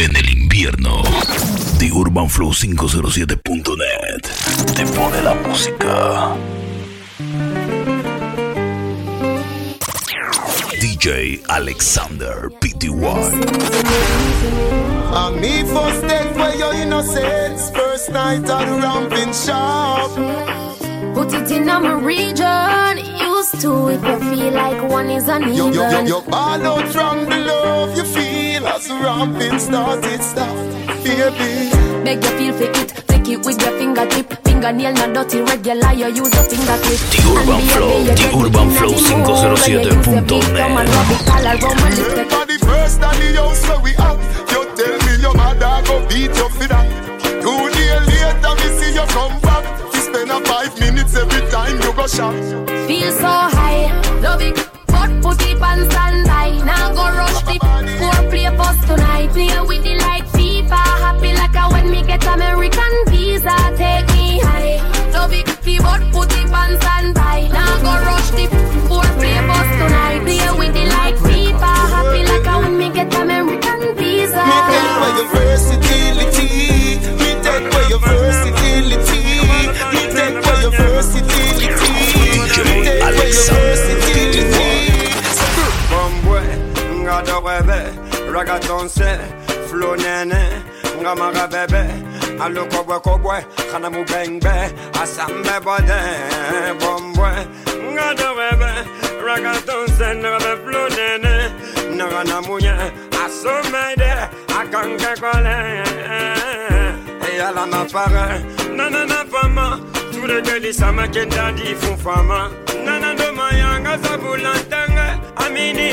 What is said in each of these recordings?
En el invierno, The Urban Flow 507.net te pone la música. DJ Alexander Pty. A me first date where your innocence, first night at the ramping shop. Put it in my region. Used to it, but feel like one is uneven. Yo, yo, yo, yo, all out from the love you feel as the ramping started, stop, baby. Beg you feel for it, take it with your fingertip. Fingernail not dirty, regular, you use a fingertip. The Urban Flow, The Urban Flow 507.net. For the first time the house where we at, you tell me your mother go beat you for that. Two days later, me see you come back. You spend a five minutes every time you go shop. Feel so high, love it. Put it on standby. Now go rush the four play post tonight. Play with the light FIFA. Happy like a when me get American visa. Take me high. Love it. But put it on standby. Now go rush the four play post tonight. Play with the light FIFA. Happy like a when me get American visa. Me take away your versatility. Me take away your versatility. Me take away your versatility. Me take away your versatility. rêvais, reggaeton c'est flow nene, ngamara bébé, allo kobwe kobwe, kanamu bengbe, asambe bode, bombwe, ngado bébé, reggaeton c'est nebe flow nene, nagana mouye, asomede, akanke kole, et ala na pare, nanana fama, tous les deux lisama kendadi fun fama, nanana domayanga zabulantanga, amini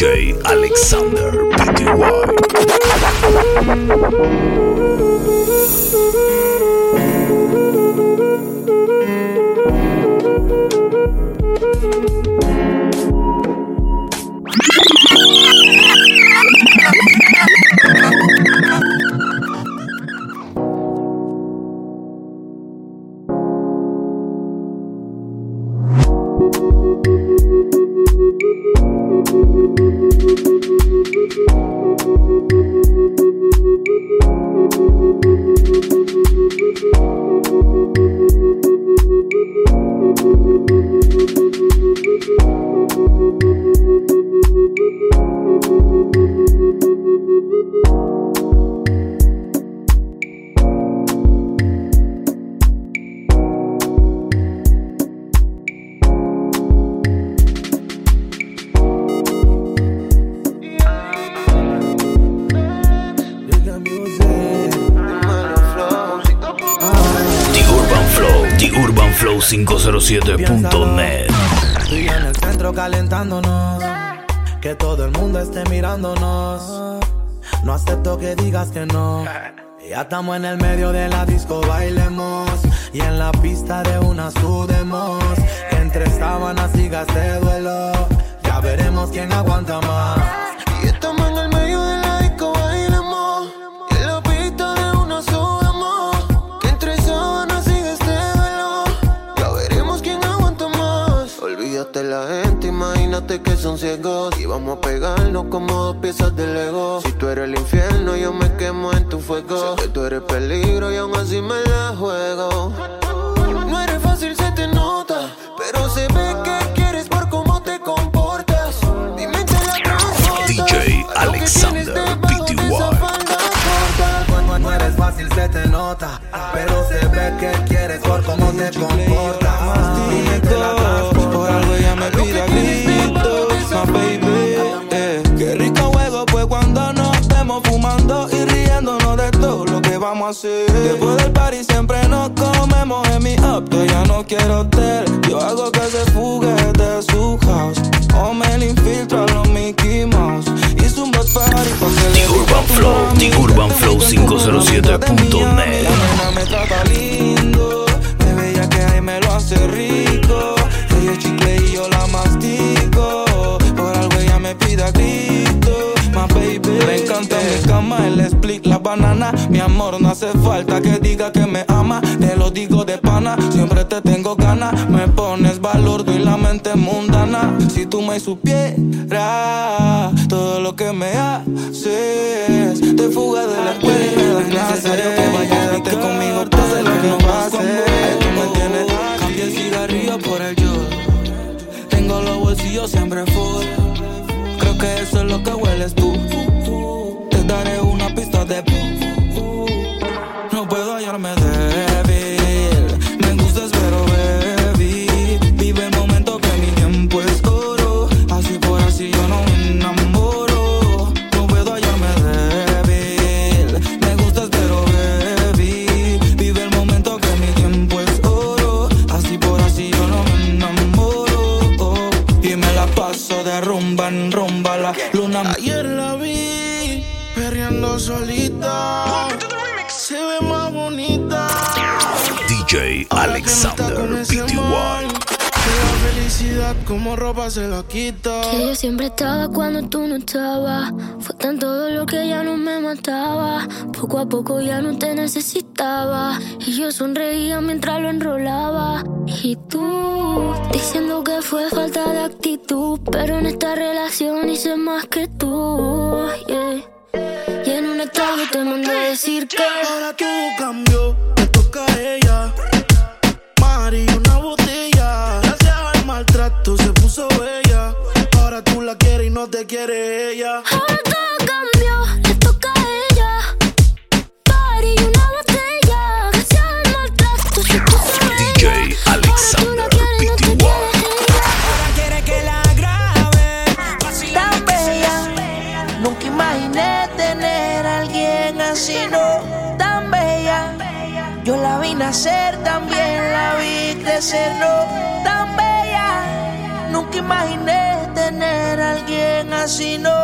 DJ Alexander Pty. De una sudemos. Entre sábanas siga este duelo. Ya veremos quién aguanta más. Y estamos en el medio de la disco, bailemos. Y en la pista de una sudamos. Que entre sábanas sigue este duelo. Ya veremos quién aguanta más. Olvídate la gente, imagínate que son ciegos. Y vamos a pegarnos como dos piezas de Lego. Si tú eres el infierno, yo me quemo en tu fuego. Sé que tú eres peligro y aún así me la que quieres por cómo te comportas. Mastico, la por algo ella me pide a gritos, my baby. Eh. Qué rico juego pues cuando nos vemos fumando y riéndonos de todo lo que vamos a hacer. Después del party siempre nos comemos en mi up. Yo ya no quiero hotel, yo hago que se fugue de su house. O me le infiltro a los Mickey Mouse. The Urban Flow, The Urban Flow 507.net. me. My baby, encanta mi cama, el split, la banana. Mi amor, no hace falta que diga que me ama. Te lo digo de pana, siempre te tengo ganas. Me pones valor, doy la mente mundana. Si tú me supieras todo lo que me haces, te fuga de la escuela y me das necesario que vayas conmigo, pase lo que no pase. Tú me tienes, cambia el cigarrillo por el yo. Tengo los bolsillos siempre full. Lo que hueles tú. Como ropa se la quita. Que yo siempre estaba cuando tú no estabas. Fue tan todo lo que ya no me mataba. Poco a poco ya no te necesitaba. Y yo sonreía mientras lo enrolaba. Y tú, diciendo que fue falta de actitud. Pero en esta relación hice más que tú. yeah. Y en un estado te mandé a decir que. Ahora todo cambió, Tan bella, yo la vi nacer, también la vi crecer, no. Tan bella, nunca imaginé tener a alguien así, no.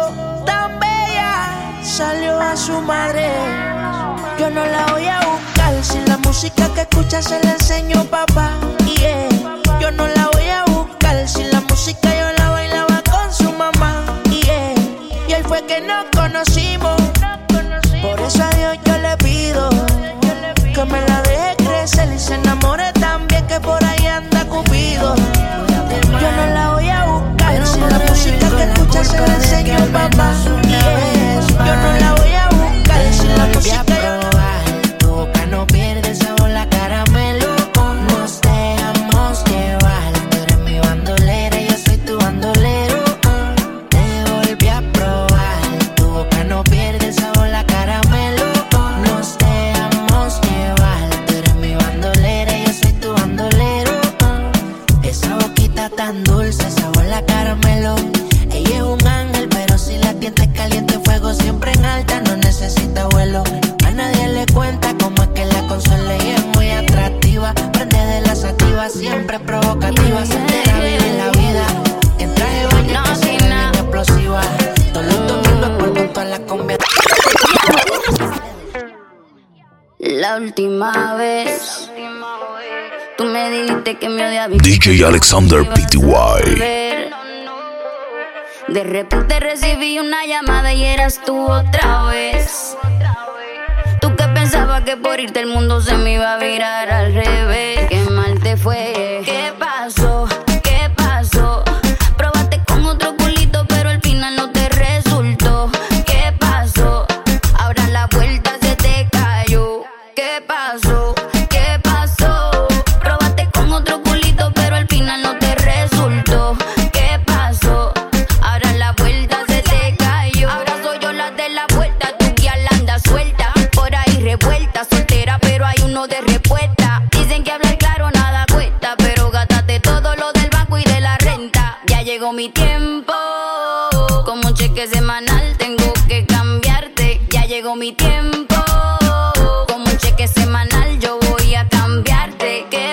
Tan bella, salió a su madre. Yo no la voy a buscar si la música que escucha se la enseñó papá. Yeah. Yo no la voy a buscar si la música yo la bailaba con su mamá. Yeah. Y él fue que nos conocimos. Por eso a Dios yo le pido que me la deje crecer y se enamore también que por ahí anda Cupido. Que se la enseñó papá. Yo no la última vez. Tú me dijiste que me odiabas. DJ Alexander PTY. De repente recibí una llamada y eras tú otra vez. Tú que pensabas que por irte el mundo se me iba a virar al revés. Qué mal te fue. Mi tiempo. Como un cheque semanal tengo que cambiarte. Ya llegó mi tiempo. Como un cheque semanal yo voy a cambiarte. ¿Qué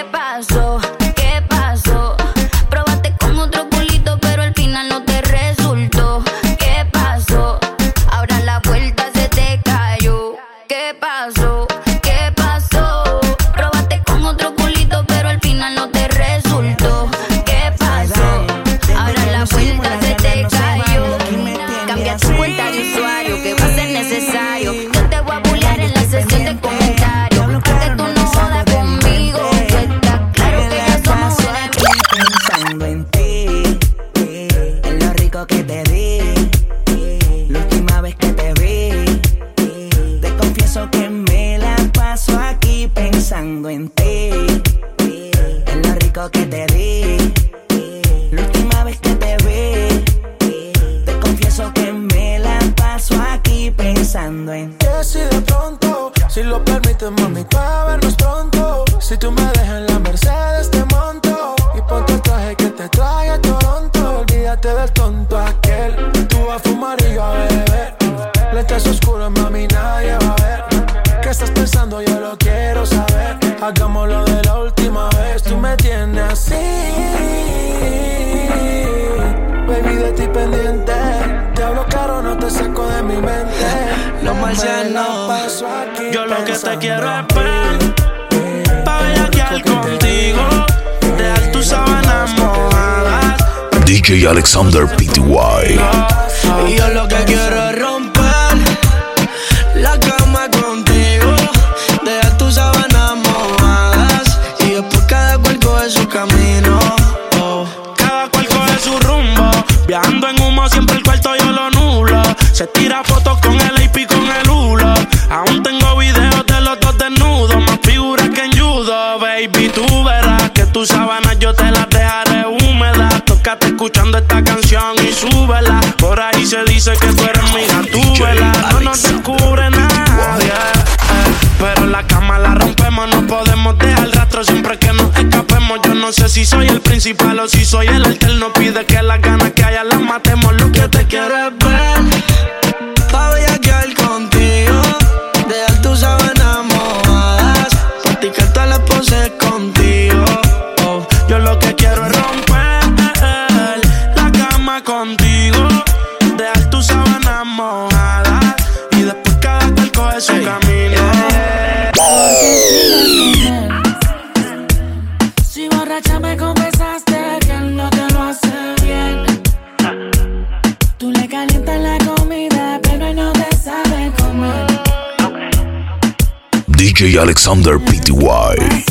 Alexander PTY. Alexander Pty.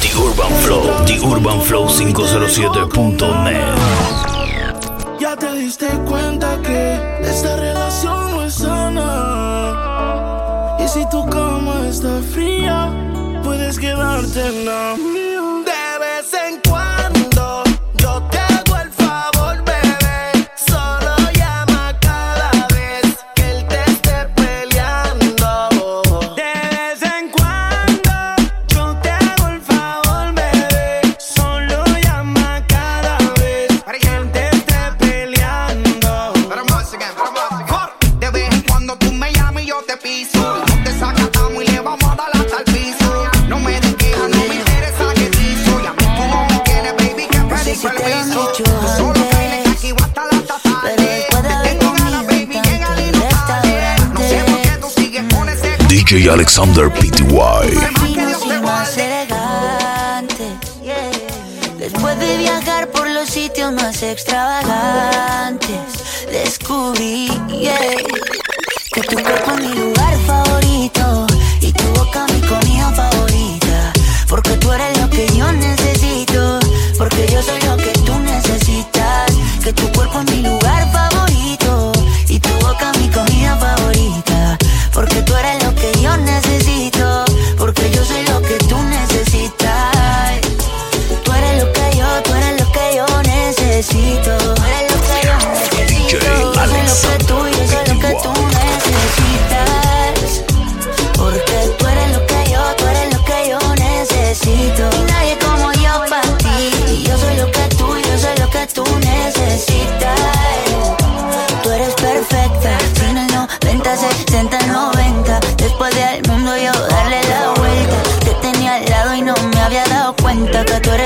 The Urban Flow, The Urban Flow 507.net. Ya te diste cuenta que esta relación no es sana. Y si tu cama está fría, puedes quedarte en la DJ Alexander Pty. más elegante. Después de viajar por los sitios más extravagantes, descubrí yeah, que tu cuerpo es mi lugar.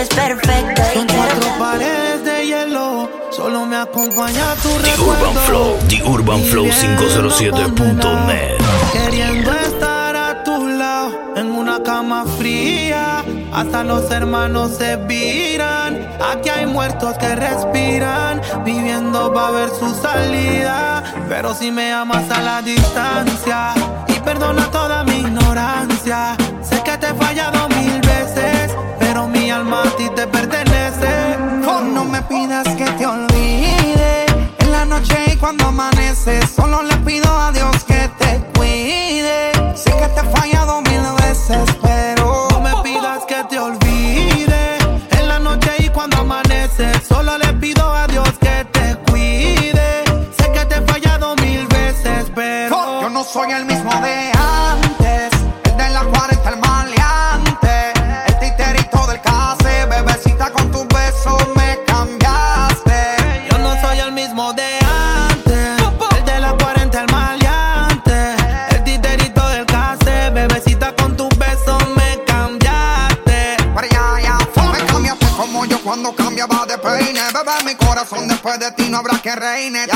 eres perfecta. Son cuatro paredes de hielo, solo me acompaña tu The recuerdo. Urban Flow, The Urban Flow 507.net. Queriendo estar a tu lado, en una cama fría, hasta los hermanos se viran. Aquí hay muertos que respiran, viviendo va a ver su salida. Pero si me amas a la distancia, y perdona toda mi ignorancia, sé que te he fallado alma a ti te pertenece. Oh, no me pidas que te olvide. En la noche y cuando amanece, solo le pido a Dios vaina.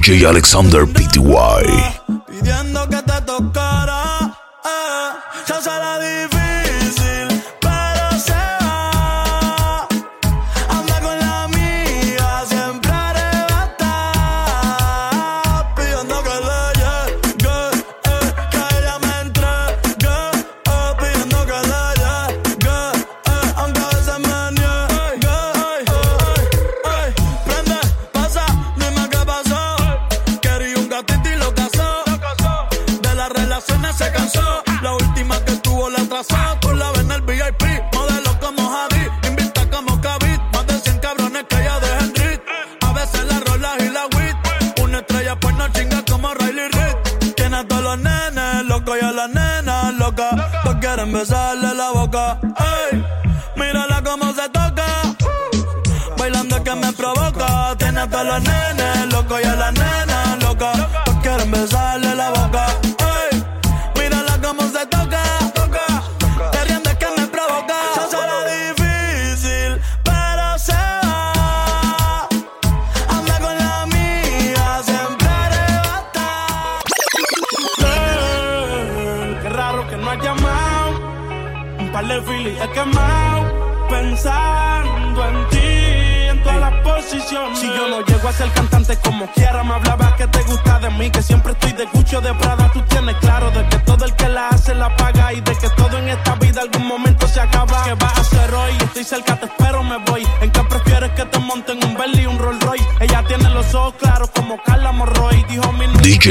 DJ Alexander Pty.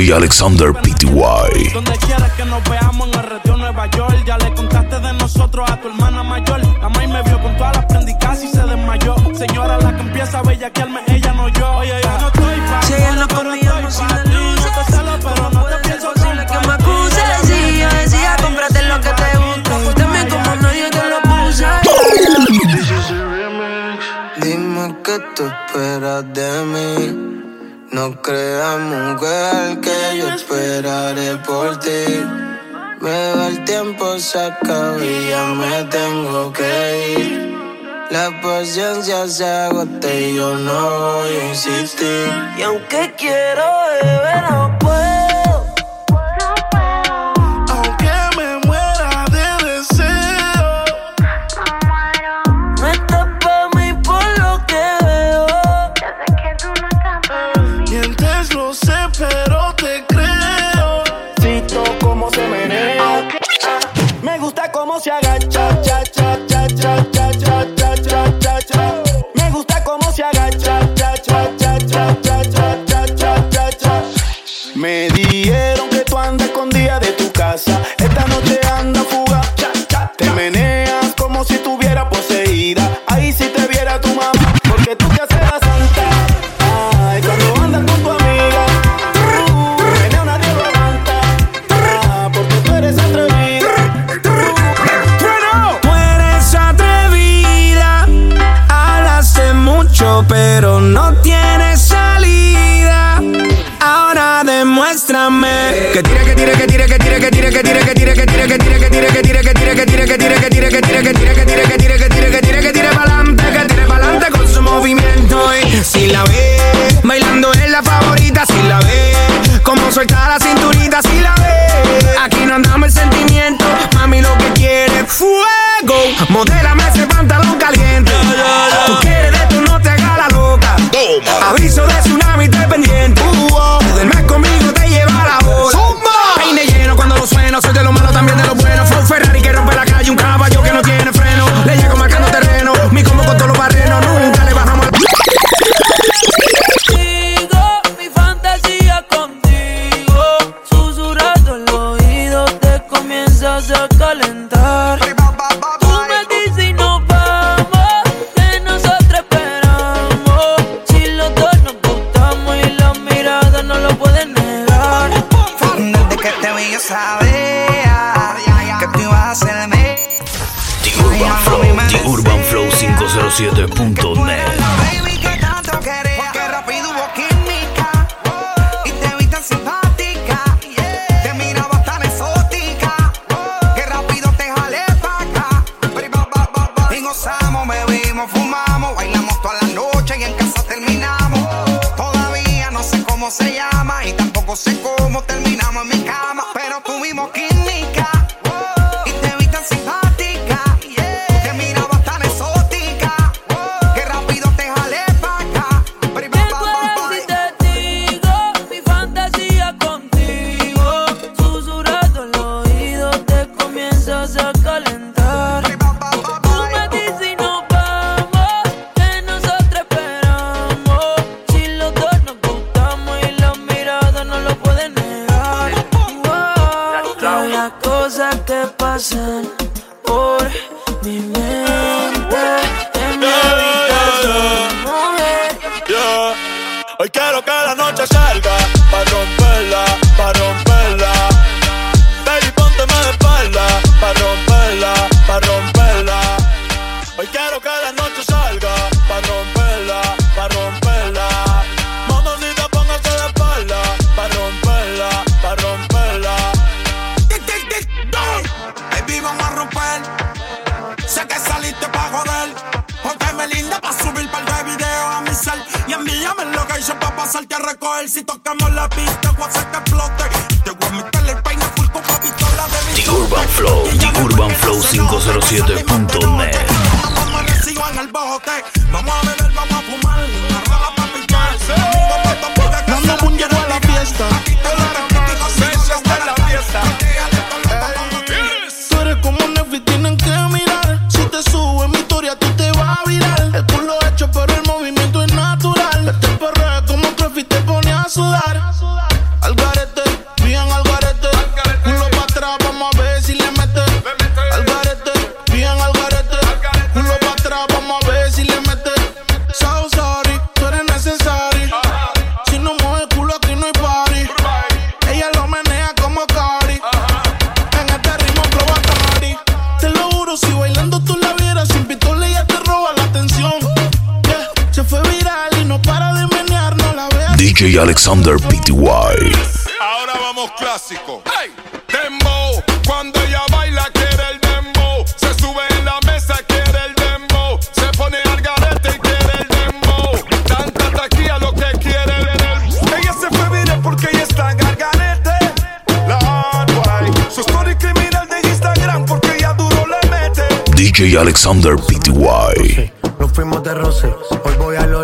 Alexander Pty. Y aunque quiero beber, no puedo. 507.net. Vamos a beber, vamos a fumar, la para DJ Alexander Pty. Ahora vamos clásico. Hey, dembow, cuando ella baila quiere el dembow. Se sube en la mesa quiere el dembow. Se pone al garete y quiere el dembow. Tanta taquilla lo que quiere el. Ella se fue viral porque ella está gargarete. La guay. Su story criminal de Instagram porque ella duro le mete. DJ Alexander Pty. Nos fuimos de roce, hoy voy a lo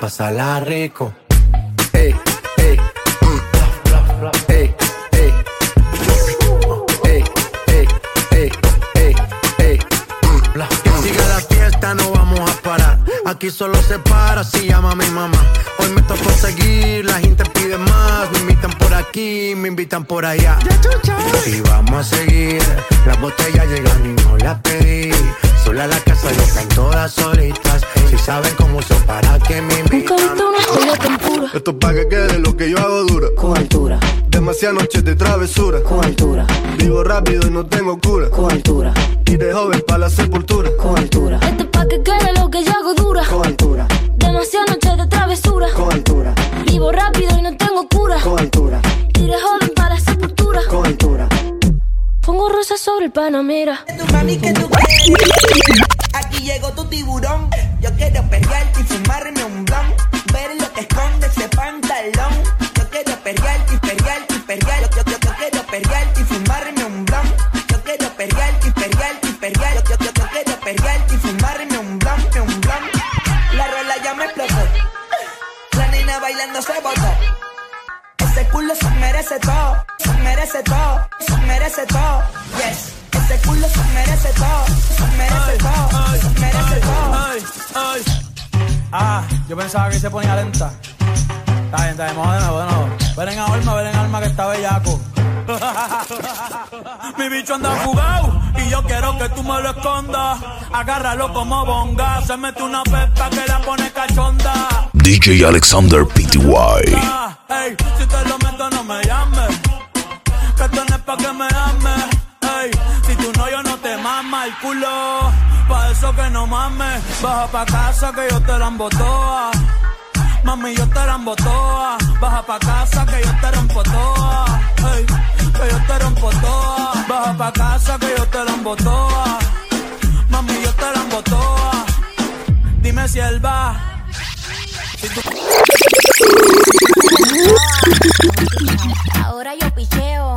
pasarla rico. Ey, ey, mm, ey, ey. Ey, ey, ey, ey, ey, mm. Que siga la fiesta, no vamos a parar. Aquí solo se para si llama mi mamá. Hoy me tocó seguir, la gente pide más. Me invitan por aquí, me invitan por allá. Y vamos a seguir. Las botellas llegan y no las pedí. Sola la casa y están todas solitas. Si saben cómo son, para que me invitan. Esto es pa' que quede lo que yo hago dura. Con altura. Demasiadas noches de travesura. Con altura. Vivo rápido y no tengo cura. Con altura. Y de joven para la sepultura. Con altura. Esto es pa' que quede lo que yo hago dura. Con altura. Demasiadas noches de travesura. Con altura. Vivo rápido y no tengo cura. Con altura. Y de joven Pongo rosas sobre el panamera. Tu. Aquí llegó tu tiburón. Yo quiero perrearte y fumarme un blon. Ver lo que esconde ese pantalón. Yo quiero perrearte y perrearte y. Yo, yo, yo, quiero perrearte y fumarme un blon. Yo quiero perrearte y perrearte y. Yo, yo, yo, quiero perrearte y fumarme un blon, un blon. La rola ya me explotó. La nena bailando se botó. Ese culo se merece todo, merece todo, se merece todo. Yes. Ese culo se merece todo, se merece todo, se merece todo. Ay, ay. Ah, yo pensaba que se ponía lenta. Está bien, está bien, vamos de nuevo, de nuevo. Ven en alma, ven en alma que está bellaco. Mi bicho anda fugado y yo quiero que tú me lo escondas. Agárralo como bonga, se mete una pepa que la pone cachonda. DJ Alexander Pty. Ah, ey, si te lo meto no me llames, pa' que me ames. Ey, si tú no yo no te mama el culo, pa' eso que no mames. Baja pa' casa que yo te la embotoa. Mami, yo te la embotoa. Baja pa' casa que yo te rompo toa. Ey, que yo te rompo toa. Baja pa' casa que yo te la embotoa. Mami, yo te la embotoa. Dime si él va. Ahora yo picheo.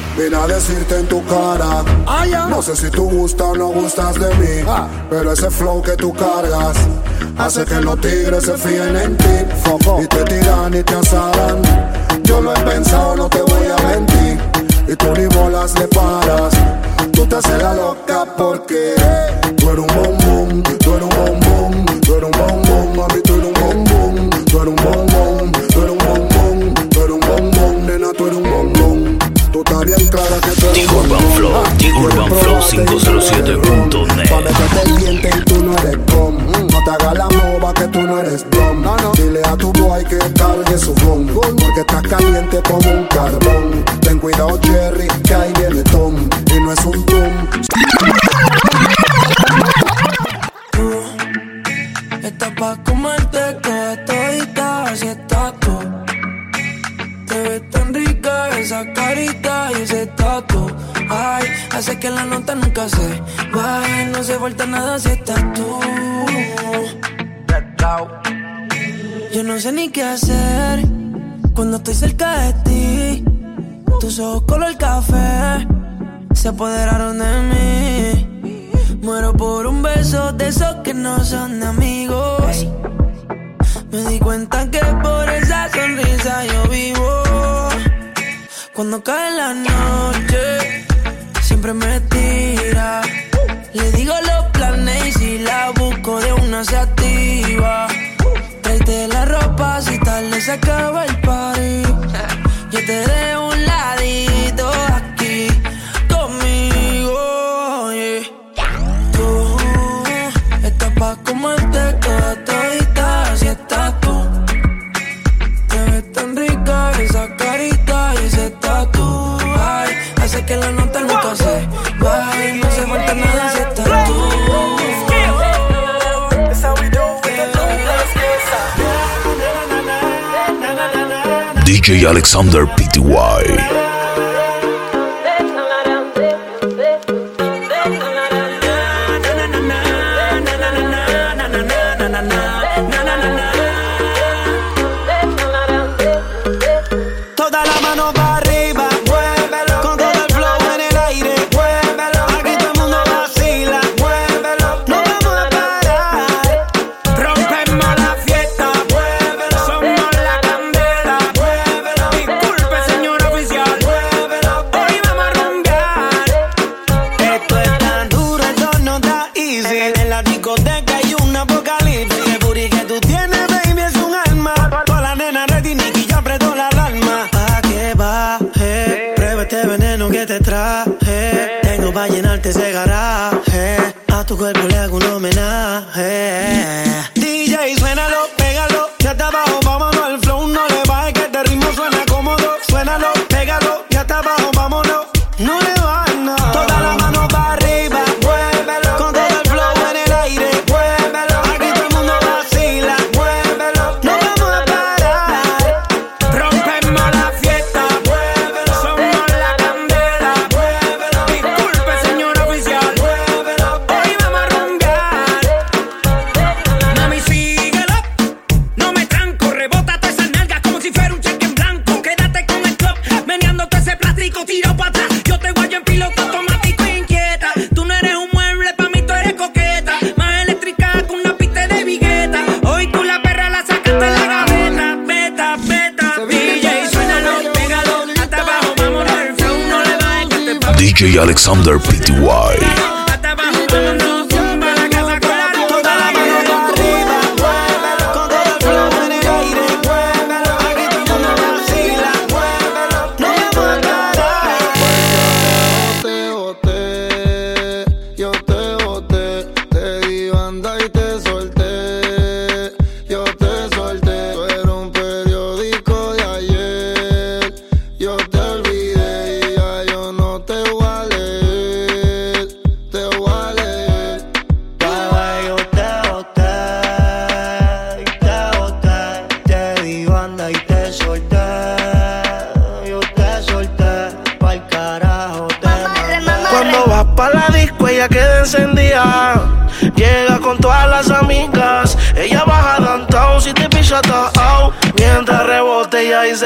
Vine a decirte en tu cara. No sé si tú gustas o no gustas de mí. Pero ese flow que tú cargas hace que los tigres se fíen en ti. Y te tiran y te asaran. Yo lo he pensado, no te voy a mentir. Y tú ni bolas le paras. Tú te haces la loca porque tú eres un bombón, tú eres un bombón, tú eres un bombón, mami, tú eres un bombón, tú eres un bombón, bien clara que tú eres Urban Flow, Urban Flow 507.net y tú no eres com No te hagas la moba que tú no eres dom Dile a tu boy que cargue su phone Porque estás caliente como un carbón. Ten cuidado Jerry, falta nada si estás tú. Yo no sé ni qué hacer cuando estoy cerca de ti. Tus ojos color café se apoderaron de mí. Muero por un beso de esos que no son de amigos. Me di cuenta que por esa sonrisa yo vivo. Cuando cae la noche, siempre me tira. Le digo los planes y si la busco de una se activa. Tráete la ropa si tarde se acaba el party. Yo te dejo un ladito aquí conmigo. yeah. Tú estás pa' comerte toda todita si estás tú. Te ves tan rica esa carita y ese tatu. Ay, hace que la nota nunca se Alexander Pty.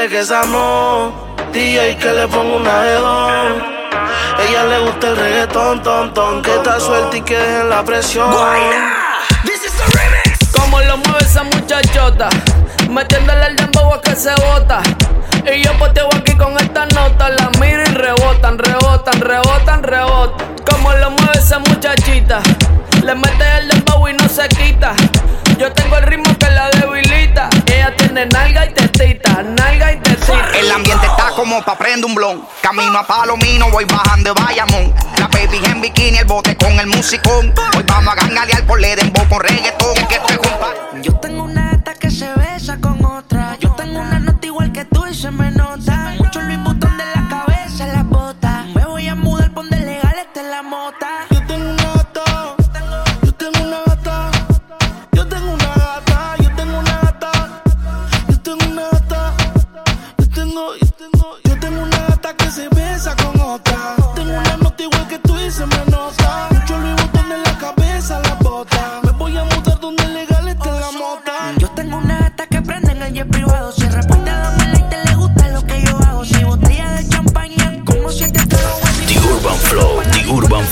Dice que esa no. DJ que le pongo una de don. Ella le gusta el reggaetón, ton, ton. Que está suelta y que dejen la presión. Como lo mueve esa muchachota, metiéndole el dembow a que se bota. Y yo poteo aquí con esta nota, la miro y rebotan, rebotan, rebotan, rebotan. Como lo mueve esa muchachita, le mete el dembow y no se quita. Yo tengo el ritmo que la debilita. Tiene nalga y tetita, nalga y tetita. El ambiente está como pa' prender un blon. Camino a Palomino, voy bajando de Bayamón. La baby en bikini, el bote con el musicón. Hoy vamos a gangalear por le dembow con reggaetón. Que. Yo tengo una gata que se besa con otra. Yo tengo una nota igual que tú y se me nota. Mucho Luis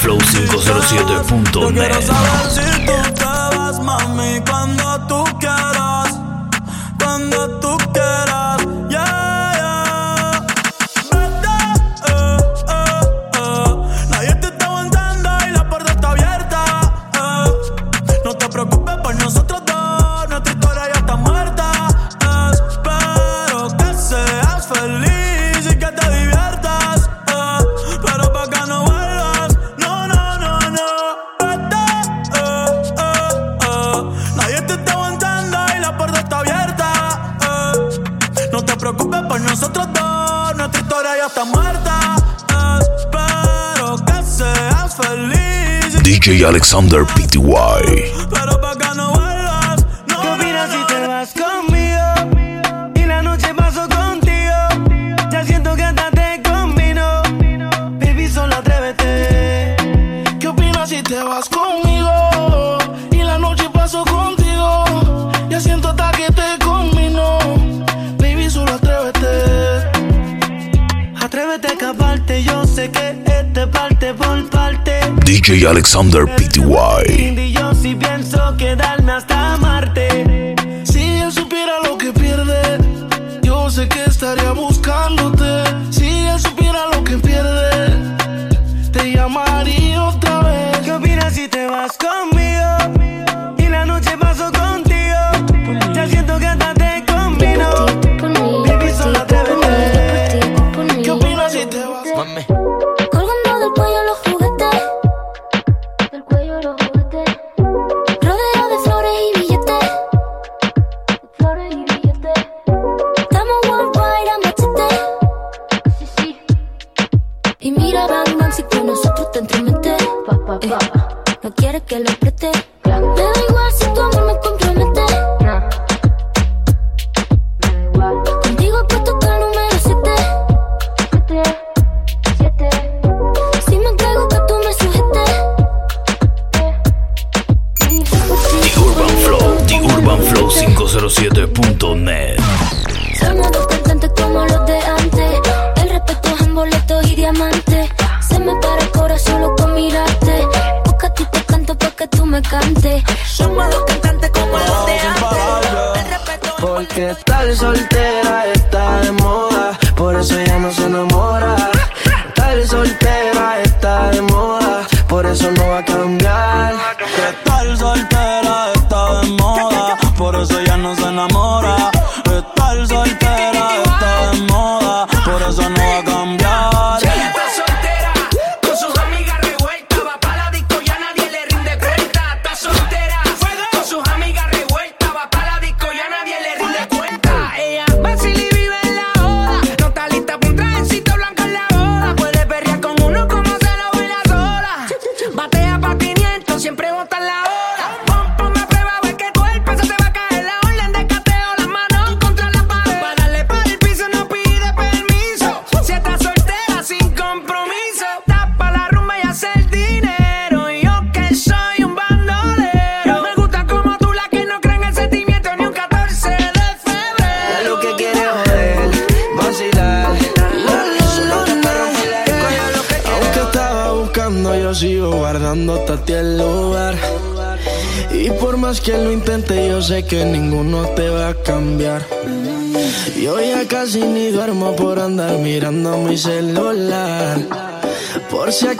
Flow 507.net. Alexander Pty. Alexander Pty. 난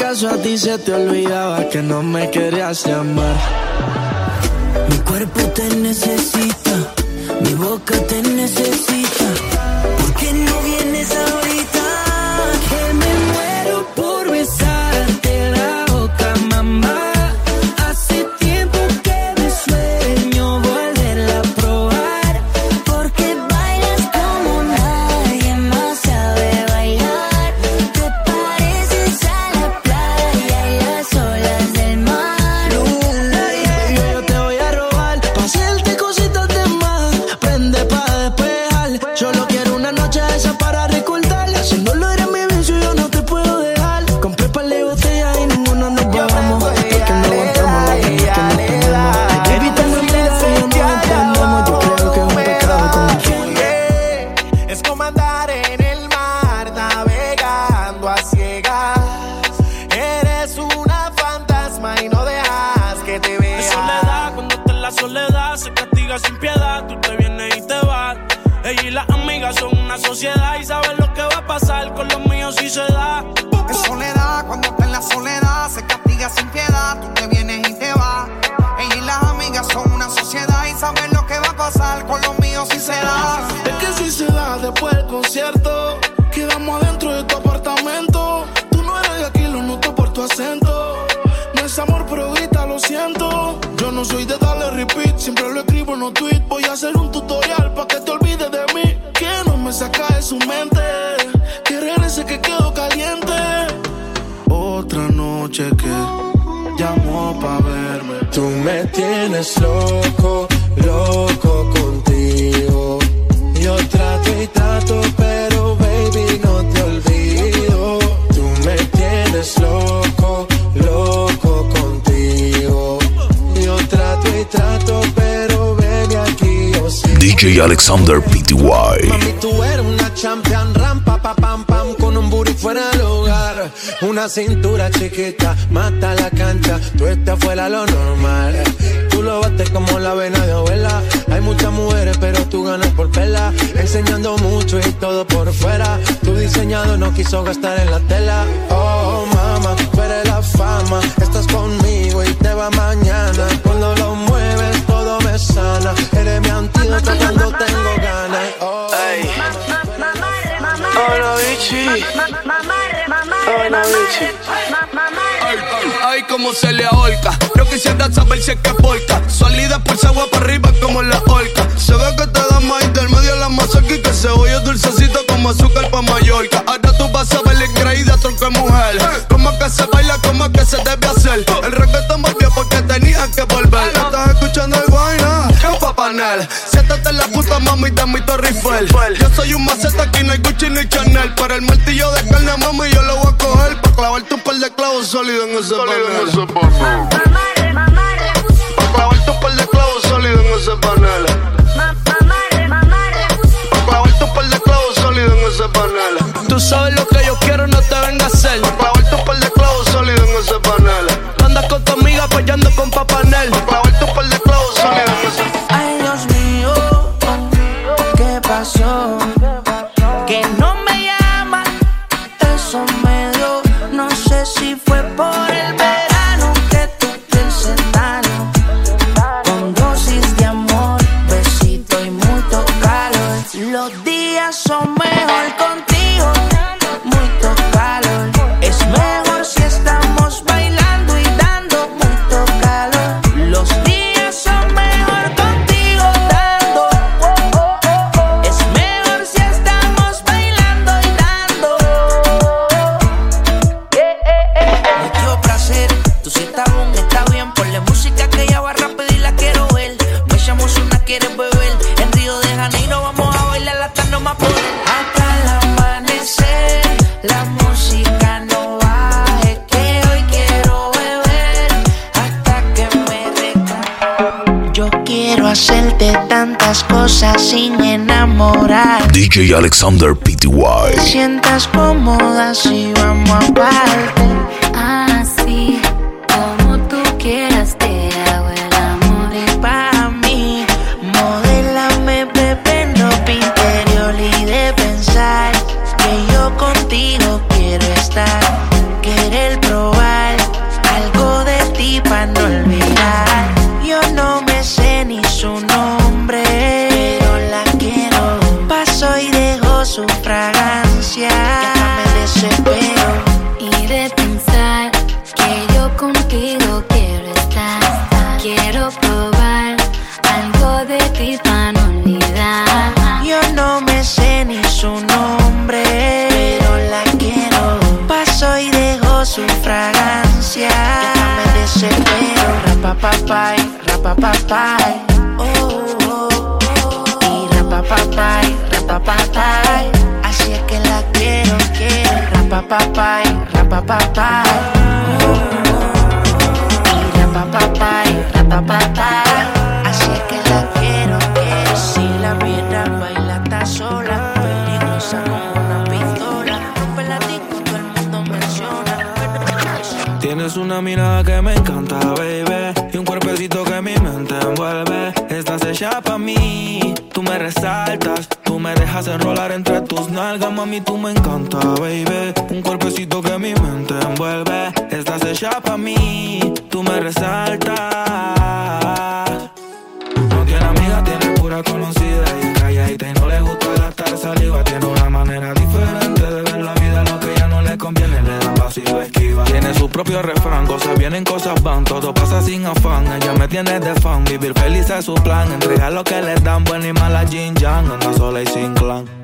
caso a ti se te olvidaba que no me querías llamar. Mi cuerpo te necesita, mi boca te necesita. ¿Por qué no vienes a DJ Alexander Pty. Mami, tú eres una champion, rampa, pa, pam, pam, con un booty fuera del hogar. Una cintura chiquita, mata la cancha, tú estás fuera lo normal. Tú lo bates como la vena de abuela. Hay muchas mujeres, pero tú ganas por pela. Enseñando mucho y todo por fuera. Tu diseñado no quiso gastar en la tela. Oh, mamá, tú la fama. Estás conmigo y te va mañana. Cuando lo mueves, todo me sana. Mi antídoto cuando tengo ganas. Oh, Hola, bichi. Hola, bichi. Ay, como se le ahorca. Yo quisiera saber si es que porta. Salida por esa agua para arriba como la horca. Se ve que te da más intermedio la mazorca y que se oye dulcecito como azúcar pa' Mallorca. Ahora tú vas a ver la increíble tronco de mujer. Como que se baila, como que se debe hacer. El reggaetón volvió porque tenía que volver. Estás escuchando el papanel. Siéntate en la puta mami de mi Torre Eiffel. Yo soy un maceta, aquí no hay Gucci ni Chanel. Para el martillo de carne, mami, yo lo voy a coger. Pa' clavarte un par de clavos sólidos en ese panel. Pa' clavarte un par de clavos sólidos en ese panel. Pa' clavarte un par de clavos sólidos en ese panel. Tú sabes lo que yo quiero, no te vengas a hacer. Pa' clavarte un par de clavos sólidos en ese panel. Andas con tu amiga apoyando con Papanel. Pa' días son DJ Alexander Pty. Te sientas cómoda si vamos a parte. Dejas enrolar entre tus nalgas, mami, tú me encanta, baby. Un cuerpecito que mi mente envuelve. Estás hecha pa' mí, tú me resaltas. No tiene amiga, tiene pura conocida y es calladita y no le gusta gastar saliva. Tiene una manera diferente de ver la vida, lo que ya no le conviene le Tiene su propio refrán, cosas vienen, cosas van, todo pasa sin afán. Ella me tiene de fan, vivir feliz es su plan. Entrega lo que le dan, buena y mala Jin Yang, anda sola y sin clan.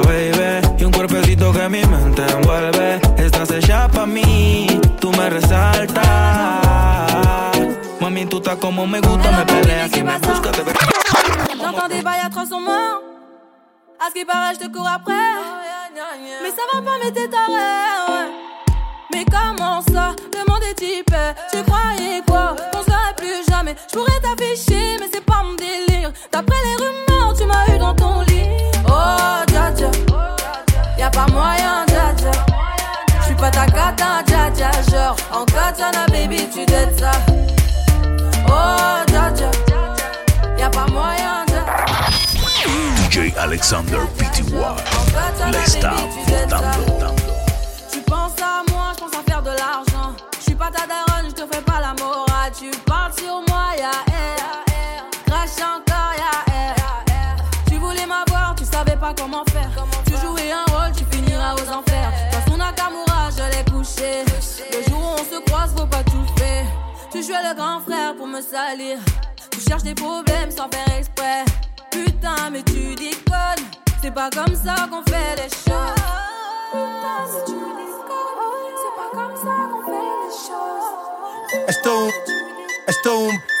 baby. Y un cuerpecito que mi mente envuelve. Estás hecha pa' mí, tú me resaltas. Mami, tú estás como me gusta, me peleas y me buscas, te J'entends des à 300 morts. À ce qui paraît, je te cours après. Mais ça va pas, mais t'es taré, ouais. Mais comment ça, est type Tu croyais quoi? On serait plus jamais. Je pourrais t'afficher, mais c'est pas mon délire. D'après les rumeurs, tu m'as eu dans ton lit. Oh, dja dja. Y'a pas moyen, dja dja. J'suis pas ta cata, dja dja. Genre, en katana, baby, tu dettes ça. Oh, dja dja. Y'a pas moyen, dja DJ Alexander Pty. Le está votando. Tu penses à moi, je pense à faire de l'argent. Je suis pas ta daronne, je te fais pas la morale. Tu parles sur moi, ya pas comment faire. Tu jouais un rôle, tu finiras aux enfers. Son Nakamura, je l'ai couché. Le jour où on se croise, faut pas tout faire. Tu jouais le grand frère pour me salir. Tu cherches des problèmes sans faire exprès. Putain, mais tu déconnes. C'est pas comme ça qu'on fait les choses. Putain, si tu déconnes, c'est pas comme ça qu'on fait les choses. Esto un,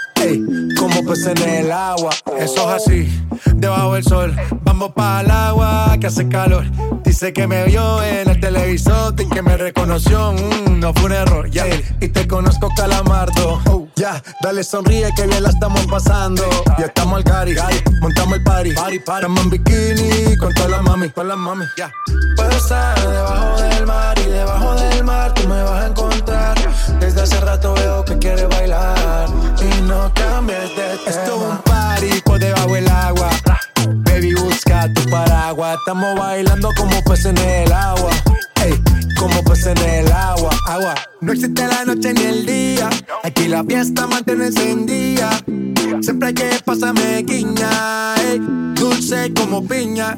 Ey, como peces en el agua. Eso es así, debajo del sol. Vamos para el agua que hace calor. Dice que me vio en el televisor y que me reconoció. Mm, no fue un error, ya. Y te conozco, calamardo. Oh, ya, dale sonríe que bien la estamos pasando. Ya estamos al cari, montamos el party. party, party. Estamos en bikini con todas las mami, con las mami. Ya. Puedo estar debajo del mar y debajo del mar tú me vas a encontrar. Desde hace rato veo que quieres bailar y no cambies de tema. Esto es un party por debajo del agua. Baby, busca tu paraguas. Estamos bailando como peces en el agua. Ey, como peces en el agua. Agua. No existe la noche ni el día. Aquí la fiesta mantiene encendida. Siempre que pasa me guiña. ey, dulce como piña.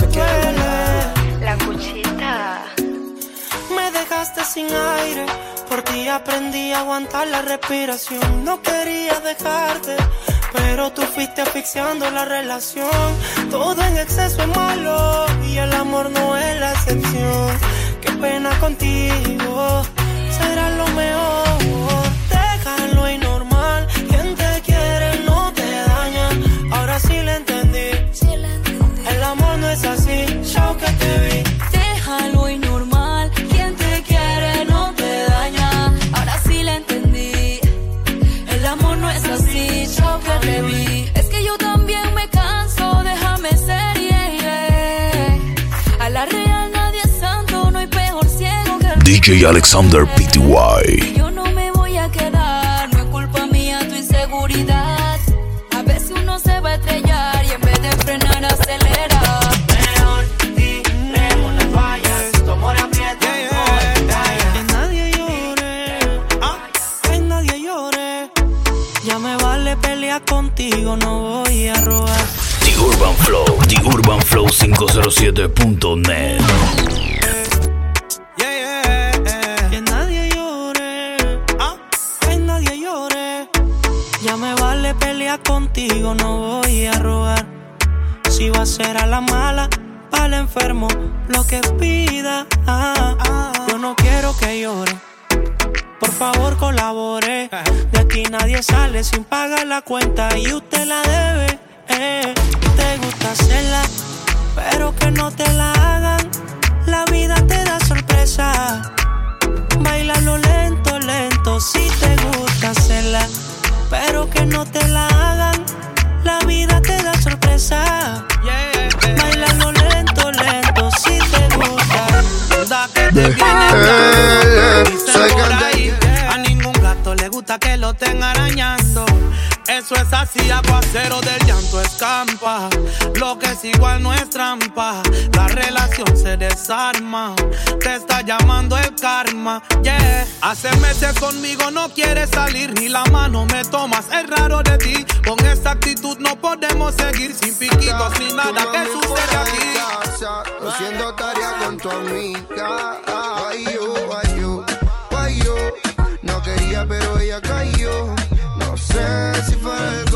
sin aire, por ti aprendí a aguantar la respiración. No quería dejarte, pero tú fuiste asfixiando la relación. Todo en exceso es malo y el amor no es la excepción. Qué pena contigo, será lo mejor. Déjalo DJ Alexander Pty. Yo no me voy a quedar, no es culpa mía tu inseguridad. A veces uno se va a estrellar y en vez de frenar acelera. Mejor tiremos las vallas, tomo la Que nadie llore, que nadie llore. Ya me vale pelear contigo, no voy a robar. The Urban Flow, The Urban Flow 507.net. pelear contigo, no voy a rogar. Si va a ser a la mala, al enfermo, lo que pida. Ah, Yo no quiero que llore. Por favor, colabore. De aquí nadie sale sin pagar la cuenta y usted la debe. eh. Te gusta hacerla, pero que no te la hagan. La vida te da sorpresa. Bailalo lento, lento, si te gusta hacerla, pero que no te la hagan. La vida te da sorpresa. Bailalo lento, lento, si te gusta. Da que te viene Soy por ahí. A ningún gato le gusta que lo estén arañando. Eso es así, aguacero del llanto escampa. Lo que es igual no es trampa. La relación se desarma. Te está llamando el karma. Yeah. Hace meses conmigo no quieres salir ni la mano me tomas. Es raro de ti. Con esta actitud no podemos seguir sin piquitos ni nada. ¿Qué sucede aquí? Haciendo tarea con tu amiga. Why you, why you, why you? No quería, pero ella cayó. No sé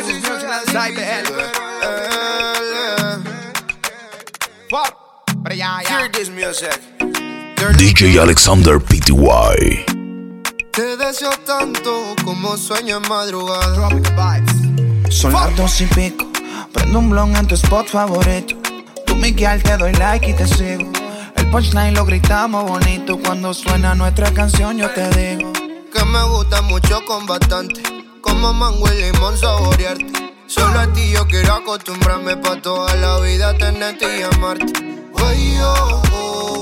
music the. But yeah, yeah. Hear this music. DJ Alexander Pty. Te deseo tanto como sueño en madrugada. Son las dos y pico. Prendo un blon en tu spot favorito. Tú, Miguel, te doy like y te sigo. El punchline lo gritamos bonito. Cuando suena nuestra canción, yo te digo. Que me gusta mucho con bastante. Como mango y limón saborearte. Solo a ti yo quiero acostumbrarme pa' toda la vida tenerte y amarte. Ay, oh, oh.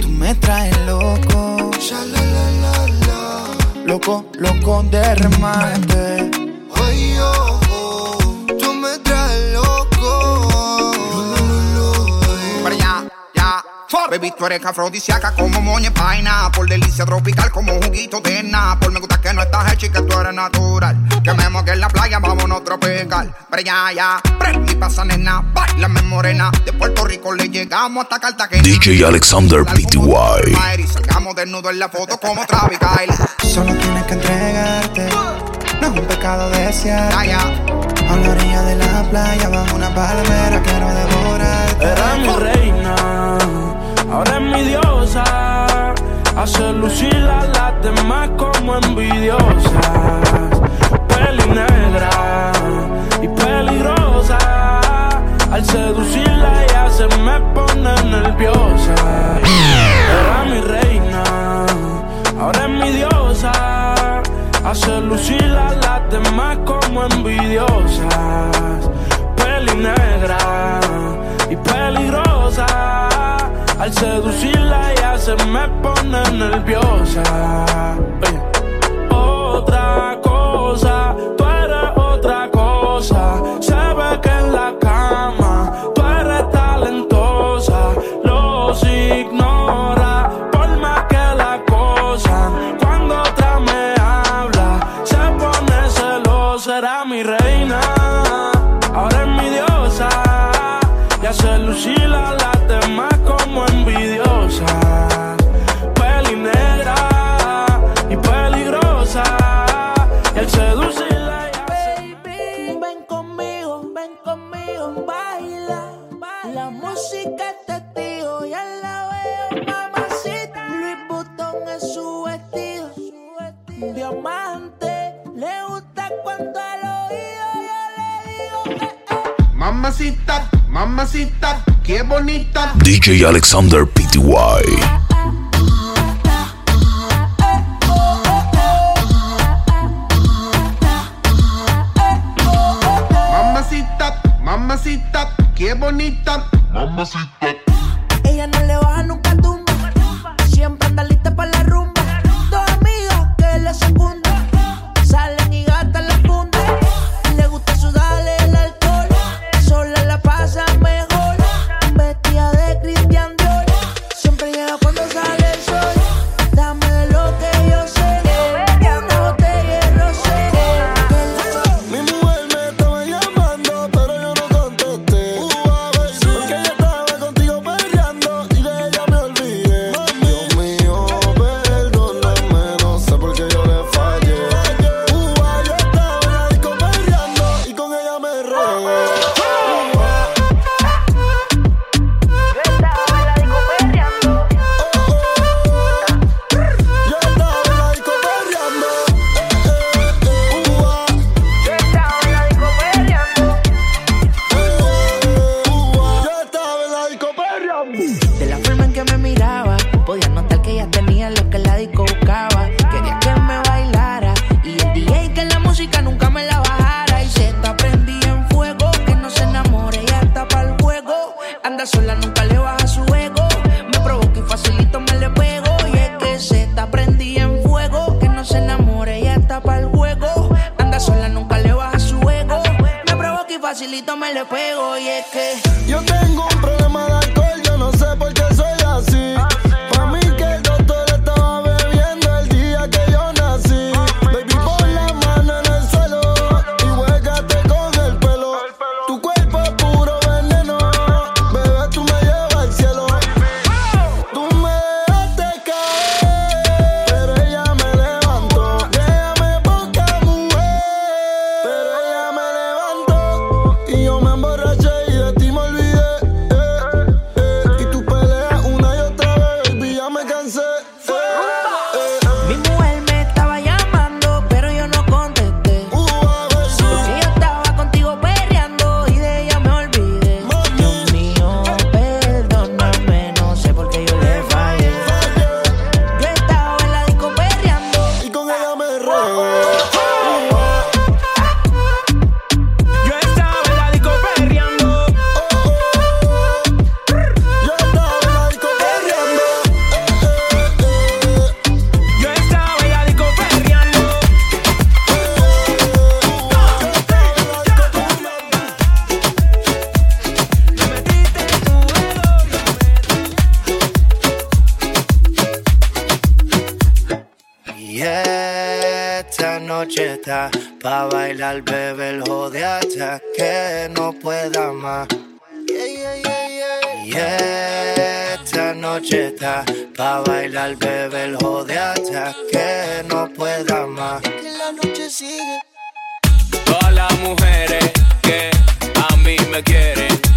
Tú me traes loco. Sha, la, la, la, la. Loco, loco de remate. Oh, oh. Ya. Baby, tú eres afrodisíaca como moña paina. Por delicia tropical como juguito de Por Me gusta que no estás hecha y que tú eres natural. Que me moque en la playa, vámonos tropical. Pero ya, ya. Prende y pasa nena, bailame morena. De Puerto Rico le llegamos hasta Cartagena. DJ Alexander Pty. Y salgamos desnudos en la foto como Travis Kyle. Solo tienes que entregarte. No es un pecado desear. Ya, ya. A la orilla de la playa, bajo una palmera, quiero devorarte. Era mi reina, ahora es mi diosa. Hace lucir a las demás como envidiosas. Peli negra y peligrosa. Al seducirla ella se me pone nerviosa. Era mi reina, ahora es mi diosa. Hace lucir a las demás como envidiosas. Peli negra y peligrosa. Al seducirla ella se me pone nerviosa. Otra cosa, DJ Alexander Pty. noche está Pa' bailar, beber, joder hasta que no pueda más. Yeah, yeah, yeah, yeah, esta noche está Pa' bailar, beber, joder hasta que no pueda más. Que la noche sigue. Todas las mujeres que a mí me quieren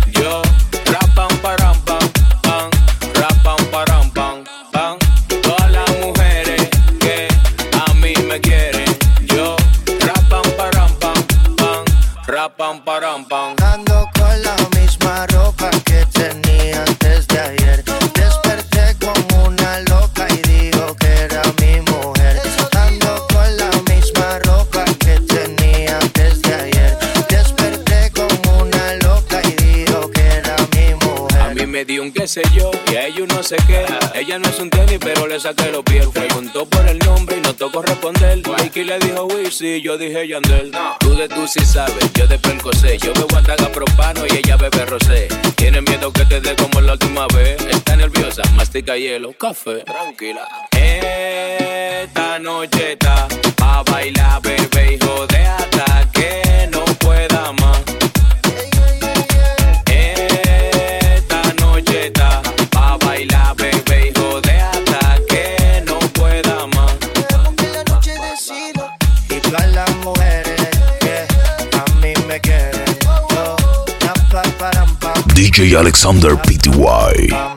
y a ellos no sé qué. Ella no es un tenis, pero le saqué los pies. Preguntó por el nombre y no tocó responder. Mikey le dijo Wisi, yo dije Yandel. Tú de tú sí sabes, yo de perco sé. Yo bebo ataga propano y ella bebe rosé. Tiene miedo que te dé como la última vez. Está nerviosa, mastica hielo, café. Tranquila. Esta noche está pa' bailar, bebé DJ Alexander Pty.